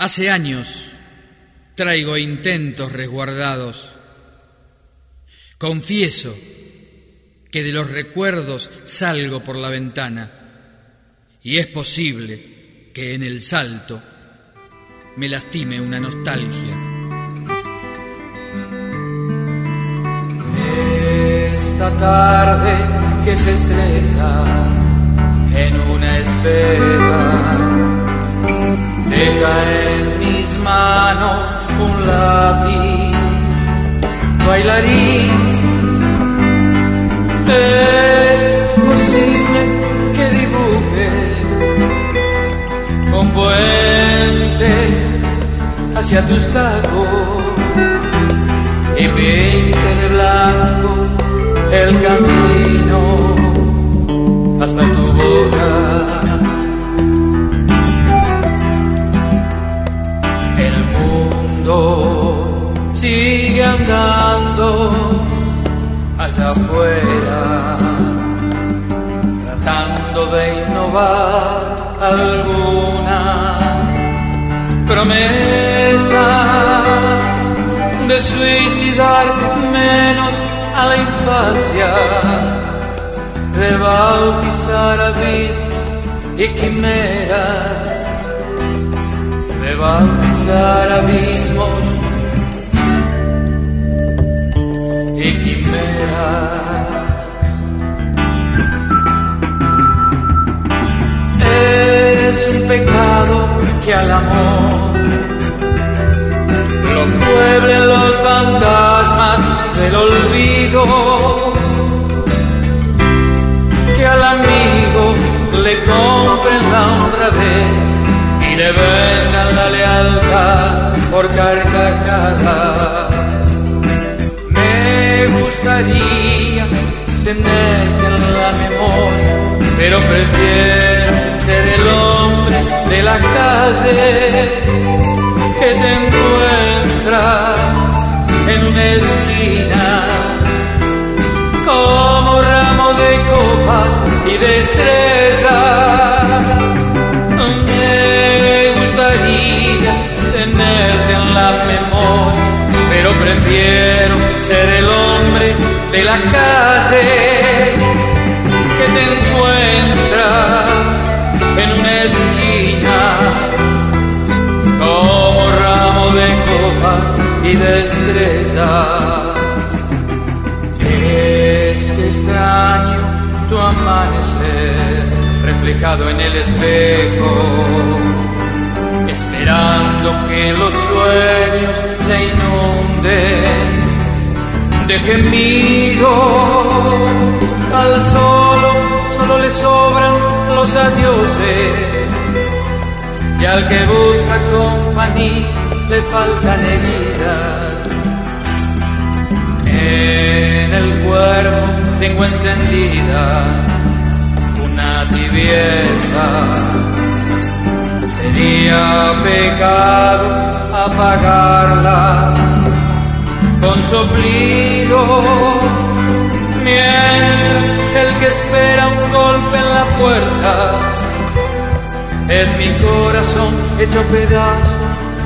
Hace años traigo intentos resguardados. Confieso que de los recuerdos salgo por la ventana y es posible que en el salto me lastime una nostalgia. Esta tarde que se estresa en una espera, deja bailarín. Es posible que dibuje un puente hacia tus tacos y pinte de blanco el camino hasta tu boca. Afuera, tratando de innovar alguna promesa de suicidar menos a la infancia, de bautizar abismos y quimeras, de bautizar abismos Es un pecado que al amor lo pueblen los fantasmas del olvido, que al amigo le compren la honradez y le vendan la lealtad por carcajada. Me gustaría tenerte en la memoria, pero prefiero ser el hombre de la calle que te encuentra en una esquina como ramo de copas y de estrellas. Me gustaría tenerte en la memoria, pero prefiero ser el hombre de la calle copas y de estrellas. Es que extraño tu amanecer reflejado en el espejo, esperando que los sueños se inunden de gemido al solo, solo le sobran los adioses y al que busca compañía le faltan heridas. En el cuerpo tengo encendida una tibieza. Sería pecado apagarla con soplido. Mientras el que espera un golpe en la puerta es mi corazón hecho pedazos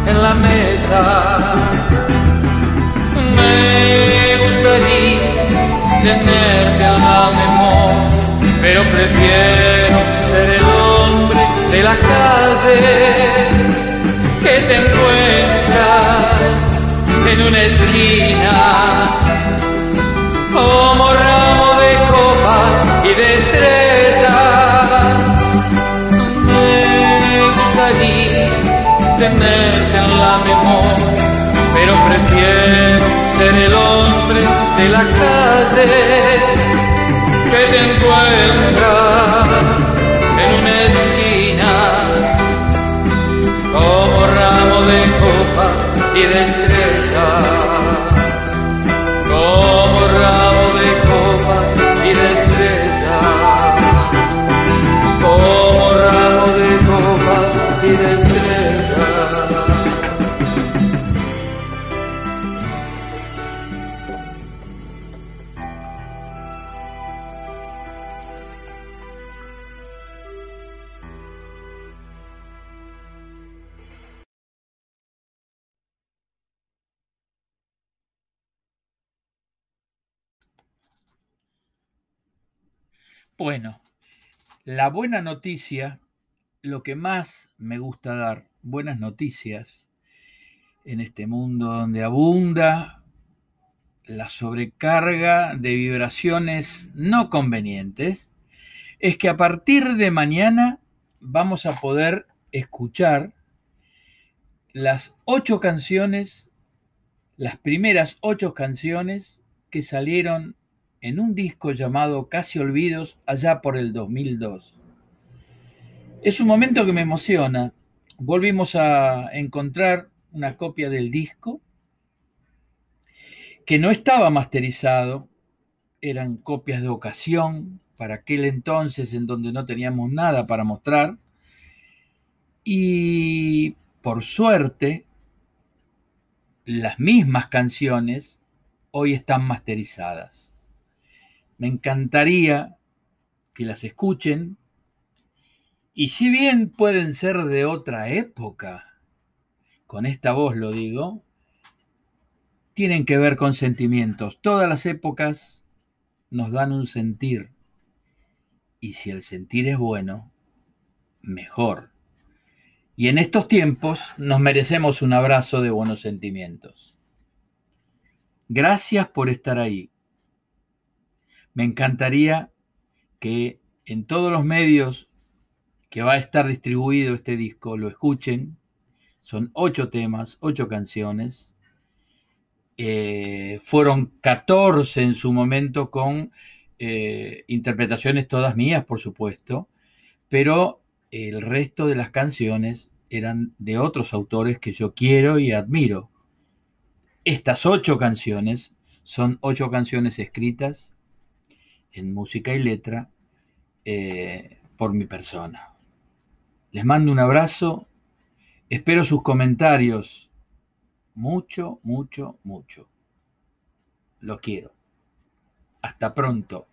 en la mesa. Me gustaría tenerte a la memoria, pero prefiero ser el hombre de la calle que te encuentra en una esquina como en la memoria, pero prefiero ser el hombre de la calle que te encuentra en una esquina como ramo de copas y de estrellas. Bueno, la buena noticia, lo que más me gusta dar, buenas noticias, en este mundo donde abunda la sobrecarga de vibraciones no convenientes, es que a partir de mañana vamos a poder escuchar las ocho canciones, las primeras ocho canciones que salieron en un disco llamado Casi Olvidos allá por el 2002. Es un momento que me emociona. Volvimos a encontrar una copia del disco que no estaba masterizado, eran copias de ocasión para aquel entonces en donde no teníamos nada para mostrar. Y por suerte, las mismas canciones hoy están masterizadas. Me encantaría que las escuchen y si bien pueden ser de otra época, con esta voz lo digo, tienen que ver con sentimientos. Todas las épocas nos dan un sentir. Y si el sentir es bueno, mejor. Y en estos tiempos nos merecemos un abrazo de buenos sentimientos. Gracias por estar ahí. Me encantaría que en todos los medios que va a estar distribuido este disco lo escuchen. Son ocho temas, ocho canciones eh, fueron 14 en su momento con eh, interpretaciones todas mías, por supuesto, pero el resto de las canciones eran de otros autores que yo quiero y admiro. Estas ocho canciones son ocho canciones escritas en música y letra eh, por mi persona. Les mando un abrazo, espero sus comentarios mucho, mucho, mucho. Lo quiero. Hasta pronto.